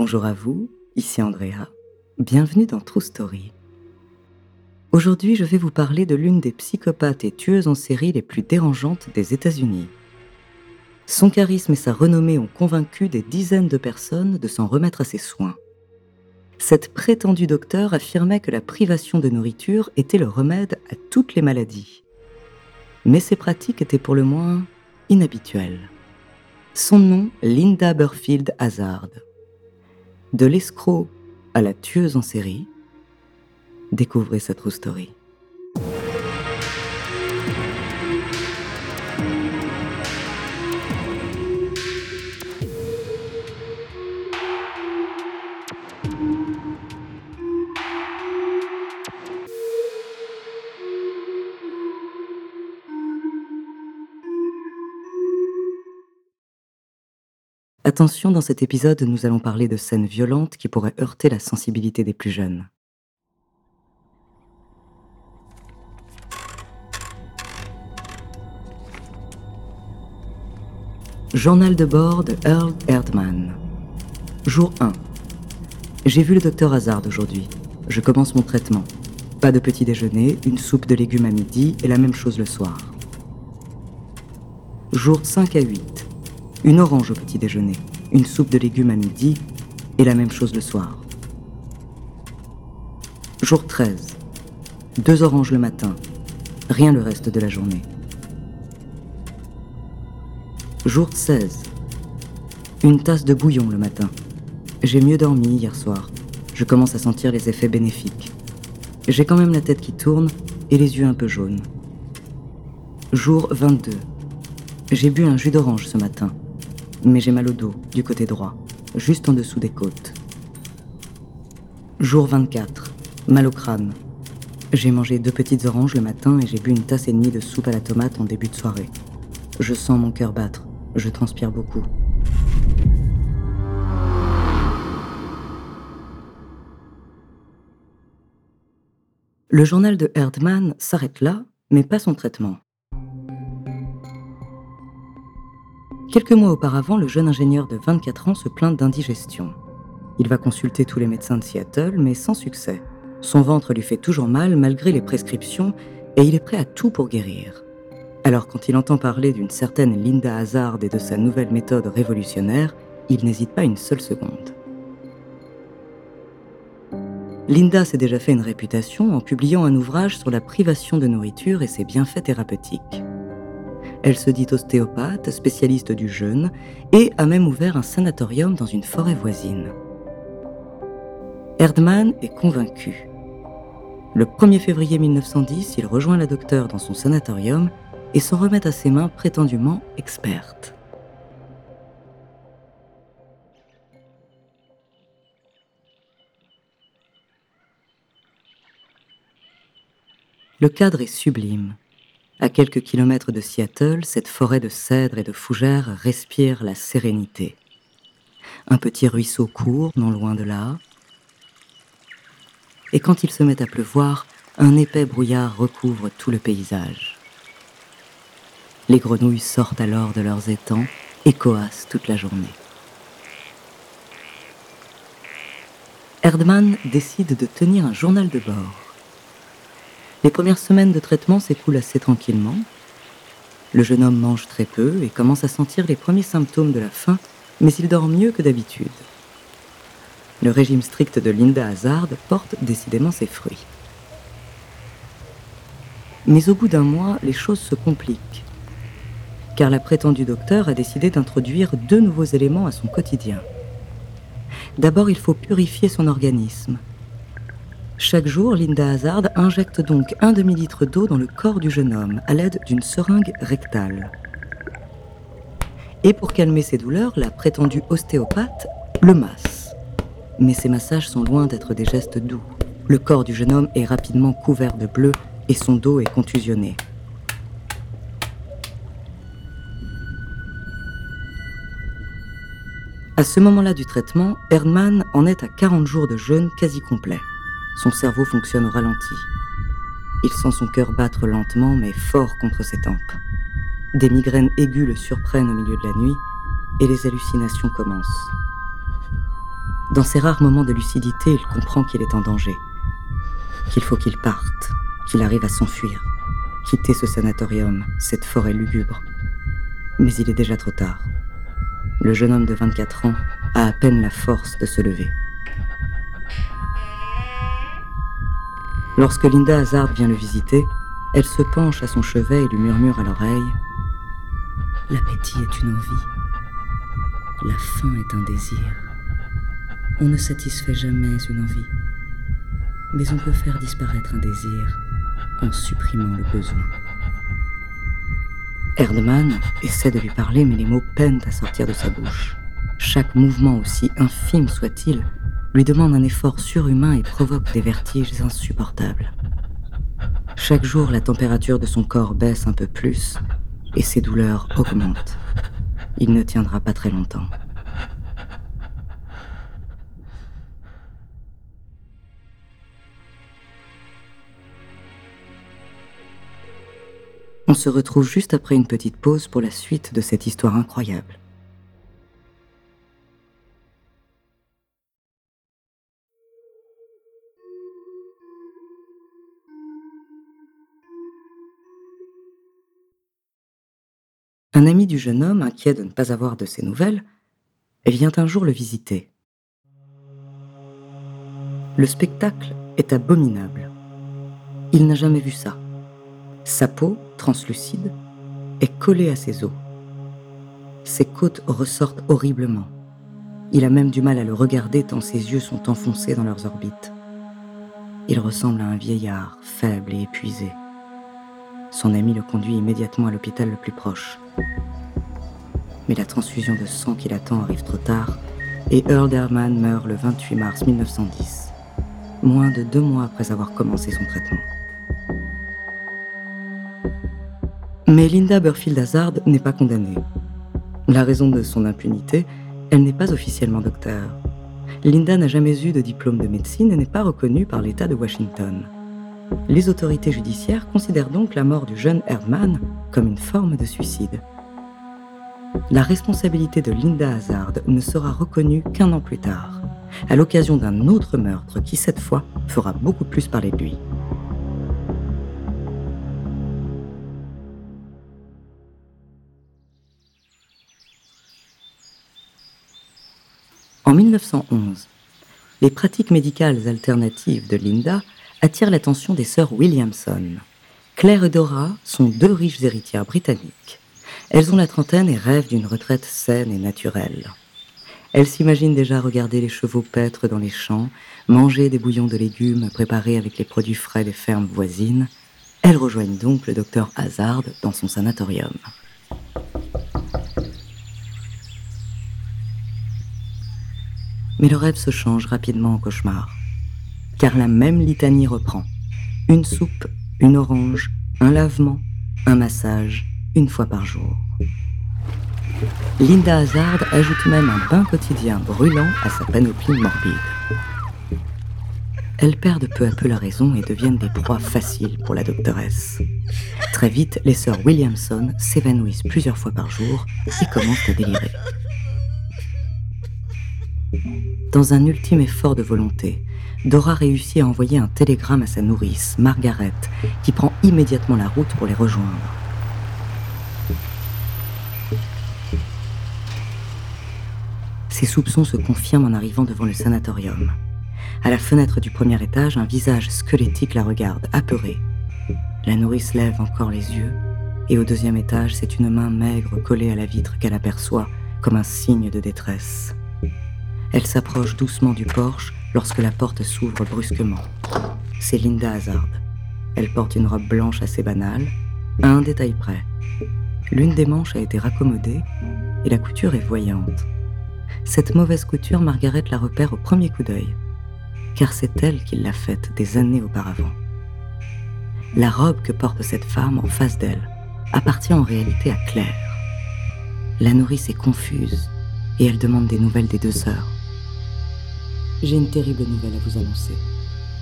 Bonjour à vous, ici Andrea. Bienvenue dans True Story. Aujourd'hui, je vais vous parler de l'une des psychopathes et tueuses en série les plus dérangeantes des États-Unis. Son charisme et sa renommée ont convaincu des dizaines de personnes de s'en remettre à ses soins. Cette prétendue docteur affirmait que la privation de nourriture était le remède à toutes les maladies. Mais ses pratiques étaient pour le moins inhabituelles. Son nom, Linda Burfield Hazard. De l'escroc à la tueuse en série, découvrez sa true story. Attention, dans cet épisode, nous allons parler de scènes violentes qui pourraient heurter la sensibilité des plus jeunes. Journal de bord de Earl Erdman. Jour 1. J'ai vu le docteur Hazard aujourd'hui. Je commence mon traitement. Pas de petit déjeuner, une soupe de légumes à midi et la même chose le soir. Jour 5 à 8 une orange au petit déjeuner, une soupe de légumes à midi et la même chose le soir. Jour 13. Deux oranges le matin, rien le reste de la journée. Jour 16. Une tasse de bouillon le matin. J'ai mieux dormi hier soir. Je commence à sentir les effets bénéfiques. J'ai quand même la tête qui tourne et les yeux un peu jaunes. Jour 22. J'ai bu un jus d'orange ce matin mais j'ai mal au dos, du côté droit, juste en dessous des côtes. Jour 24. Mal au crâne. J'ai mangé deux petites oranges le matin et j'ai bu une tasse et demie de soupe à la tomate en début de soirée. Je sens mon cœur battre. Je transpire beaucoup. Le journal de Herdman s'arrête là, mais pas son traitement. Quelques mois auparavant, le jeune ingénieur de 24 ans se plaint d'indigestion. Il va consulter tous les médecins de Seattle, mais sans succès. Son ventre lui fait toujours mal malgré les prescriptions et il est prêt à tout pour guérir. Alors quand il entend parler d'une certaine Linda Hazard et de sa nouvelle méthode révolutionnaire, il n'hésite pas une seule seconde. Linda s'est déjà fait une réputation en publiant un ouvrage sur la privation de nourriture et ses bienfaits thérapeutiques. Elle se dit ostéopathe, spécialiste du jeûne, et a même ouvert un sanatorium dans une forêt voisine. Erdmann est convaincu. Le 1er février 1910, il rejoint la docteure dans son sanatorium et s'en remet à ses mains prétendument expertes. Le cadre est sublime. À quelques kilomètres de Seattle, cette forêt de cèdres et de fougères respire la sérénité. Un petit ruisseau court non loin de là. Et quand il se met à pleuvoir, un épais brouillard recouvre tout le paysage. Les grenouilles sortent alors de leurs étangs et coassent toute la journée. Erdmann décide de tenir un journal de bord. Les premières semaines de traitement s'écoulent assez tranquillement. Le jeune homme mange très peu et commence à sentir les premiers symptômes de la faim, mais il dort mieux que d'habitude. Le régime strict de Linda Hazard porte décidément ses fruits. Mais au bout d'un mois, les choses se compliquent, car la prétendue docteur a décidé d'introduire deux nouveaux éléments à son quotidien. D'abord, il faut purifier son organisme. Chaque jour, Linda Hazard injecte donc un demi-litre d'eau dans le corps du jeune homme à l'aide d'une seringue rectale. Et pour calmer ses douleurs, la prétendue ostéopathe le masse. Mais ces massages sont loin d'être des gestes doux. Le corps du jeune homme est rapidement couvert de bleu et son dos est contusionné. À ce moment-là du traitement, Erdmann en est à 40 jours de jeûne quasi complet. Son cerveau fonctionne au ralenti. Il sent son cœur battre lentement mais fort contre ses tempes. Des migraines aiguës le surprennent au milieu de la nuit et les hallucinations commencent. Dans ces rares moments de lucidité, il comprend qu'il est en danger, qu'il faut qu'il parte, qu'il arrive à s'enfuir, quitter ce sanatorium, cette forêt lugubre. Mais il est déjà trop tard. Le jeune homme de 24 ans a à peine la force de se lever. Lorsque Linda Hazard vient le visiter, elle se penche à son chevet et lui murmure à l'oreille L'appétit est une envie. La faim est un désir. On ne satisfait jamais une envie. Mais on peut faire disparaître un désir en supprimant le besoin. Erdmann essaie de lui parler, mais les mots peinent à sortir de sa bouche. Chaque mouvement, aussi infime soit-il, lui demande un effort surhumain et provoque des vertiges insupportables. Chaque jour, la température de son corps baisse un peu plus et ses douleurs augmentent. Il ne tiendra pas très longtemps. On se retrouve juste après une petite pause pour la suite de cette histoire incroyable. Un ami du jeune homme, inquiet de ne pas avoir de ses nouvelles, vient un jour le visiter. Le spectacle est abominable. Il n'a jamais vu ça. Sa peau, translucide, est collée à ses os. Ses côtes ressortent horriblement. Il a même du mal à le regarder tant ses yeux sont enfoncés dans leurs orbites. Il ressemble à un vieillard, faible et épuisé. Son ami le conduit immédiatement à l'hôpital le plus proche. Mais la transfusion de sang qu'il attend arrive trop tard et Earl Derman meurt le 28 mars 1910, moins de deux mois après avoir commencé son traitement. Mais Linda Burfield Hazard n'est pas condamnée. La raison de son impunité, elle n'est pas officiellement docteur. Linda n'a jamais eu de diplôme de médecine et n'est pas reconnue par l'État de Washington. Les autorités judiciaires considèrent donc la mort du jeune Erdmann comme une forme de suicide. La responsabilité de Linda Hazard ne sera reconnue qu'un an plus tard, à l'occasion d'un autre meurtre qui, cette fois, fera beaucoup plus parler de lui. En 1911, les pratiques médicales alternatives de Linda attirent l'attention des sœurs Williamson. Claire et Dora sont deux riches héritières britanniques. Elles ont la trentaine et rêvent d'une retraite saine et naturelle. Elles s'imaginent déjà regarder les chevaux paître dans les champs, manger des bouillons de légumes préparés avec les produits frais des fermes voisines. Elles rejoignent donc le docteur Hazard dans son sanatorium. Mais le rêve se change rapidement en cauchemar. Car la même litanie reprend. Une soupe, une orange, un lavement, un massage, une fois par jour. Linda Hazard ajoute même un bain quotidien brûlant à sa panoplie morbide. Elles perdent peu à peu la raison et deviennent des proies faciles pour la doctoresse. Très vite, les sœurs Williamson s'évanouissent plusieurs fois par jour et commencent à délirer. Dans un ultime effort de volonté, Dora réussit à envoyer un télégramme à sa nourrice, Margaret, qui prend immédiatement la route pour les rejoindre. Ses soupçons se confirment en arrivant devant le sanatorium. À la fenêtre du premier étage, un visage squelettique la regarde, apeuré. La nourrice lève encore les yeux, et au deuxième étage, c'est une main maigre collée à la vitre qu'elle aperçoit comme un signe de détresse. Elle s'approche doucement du porche lorsque la porte s'ouvre brusquement. C'est Linda Hazard. Elle porte une robe blanche assez banale, à un détail près. L'une des manches a été raccommodée et la couture est voyante. Cette mauvaise couture, Margaret la repère au premier coup d'œil, car c'est elle qui l'a faite des années auparavant. La robe que porte cette femme en face d'elle appartient en réalité à Claire. La nourrice est confuse et elle demande des nouvelles des deux sœurs. J'ai une terrible nouvelle à vous annoncer.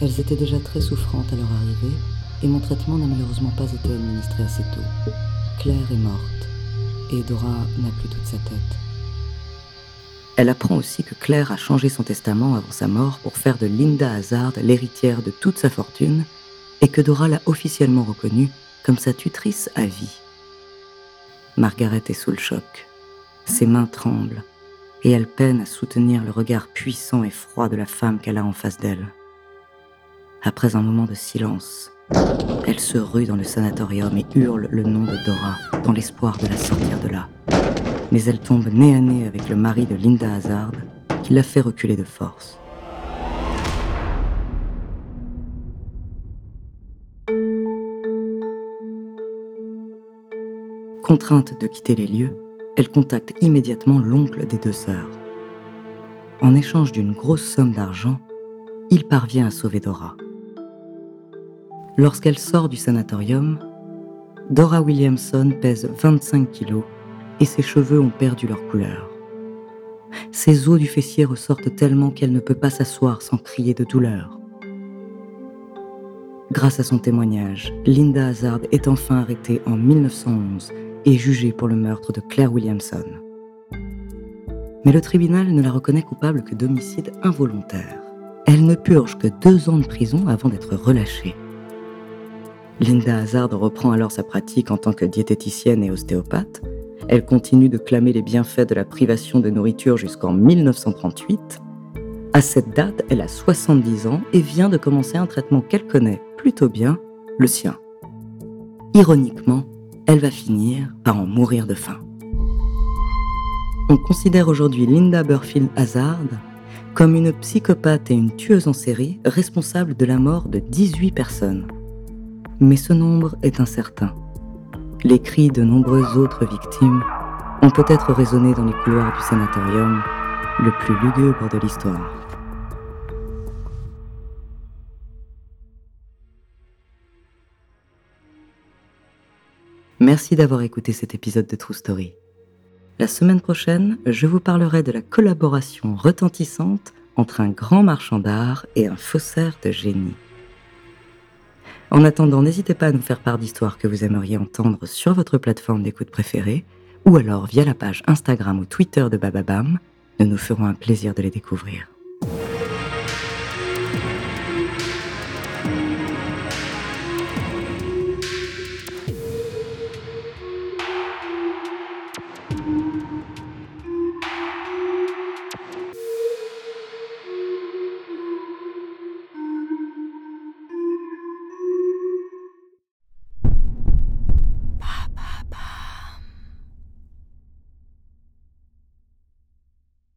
Elles étaient déjà très souffrantes à leur arrivée et mon traitement n'a malheureusement pas été administré assez tôt. Claire est morte et Dora n'a plus toute sa tête. Elle apprend aussi que Claire a changé son testament avant sa mort pour faire de Linda Hazard l'héritière de toute sa fortune et que Dora l'a officiellement reconnue comme sa tutrice à vie. Margaret est sous le choc. Ses mains tremblent et elle peine à soutenir le regard puissant et froid de la femme qu'elle a en face d'elle. Après un moment de silence, elle se rue dans le sanatorium et hurle le nom de Dora dans l'espoir de la sortir de là. Mais elle tombe nez à nez avec le mari de Linda Hazard qui la fait reculer de force. Contrainte de quitter les lieux, elle contacte immédiatement l'oncle des deux sœurs. En échange d'une grosse somme d'argent, il parvient à sauver Dora. Lorsqu'elle sort du sanatorium, Dora Williamson pèse 25 kilos et ses cheveux ont perdu leur couleur. Ses os du fessier ressortent tellement qu'elle ne peut pas s'asseoir sans crier de douleur. Grâce à son témoignage, Linda Hazard est enfin arrêtée en 1911 et jugée pour le meurtre de Claire Williamson. Mais le tribunal ne la reconnaît coupable que d'homicide involontaire. Elle ne purge que deux ans de prison avant d'être relâchée. Linda Hazard reprend alors sa pratique en tant que diététicienne et ostéopathe. Elle continue de clamer les bienfaits de la privation de nourriture jusqu'en 1938. À cette date, elle a 70 ans et vient de commencer un traitement qu'elle connaît plutôt bien, le sien. Ironiquement, elle va finir par en mourir de faim. On considère aujourd'hui Linda Burfield Hazard comme une psychopathe et une tueuse en série responsable de la mort de 18 personnes. Mais ce nombre est incertain. Les cris de nombreuses autres victimes ont peut-être résonné dans les couloirs du sanatorium le plus lugubre de l'histoire. Merci d'avoir écouté cet épisode de True Story. La semaine prochaine, je vous parlerai de la collaboration retentissante entre un grand marchand d'art et un faussaire de génie. En attendant, n'hésitez pas à nous faire part d'histoires que vous aimeriez entendre sur votre plateforme d'écoute préférée ou alors via la page Instagram ou Twitter de Bababam. Nous nous ferons un plaisir de les découvrir.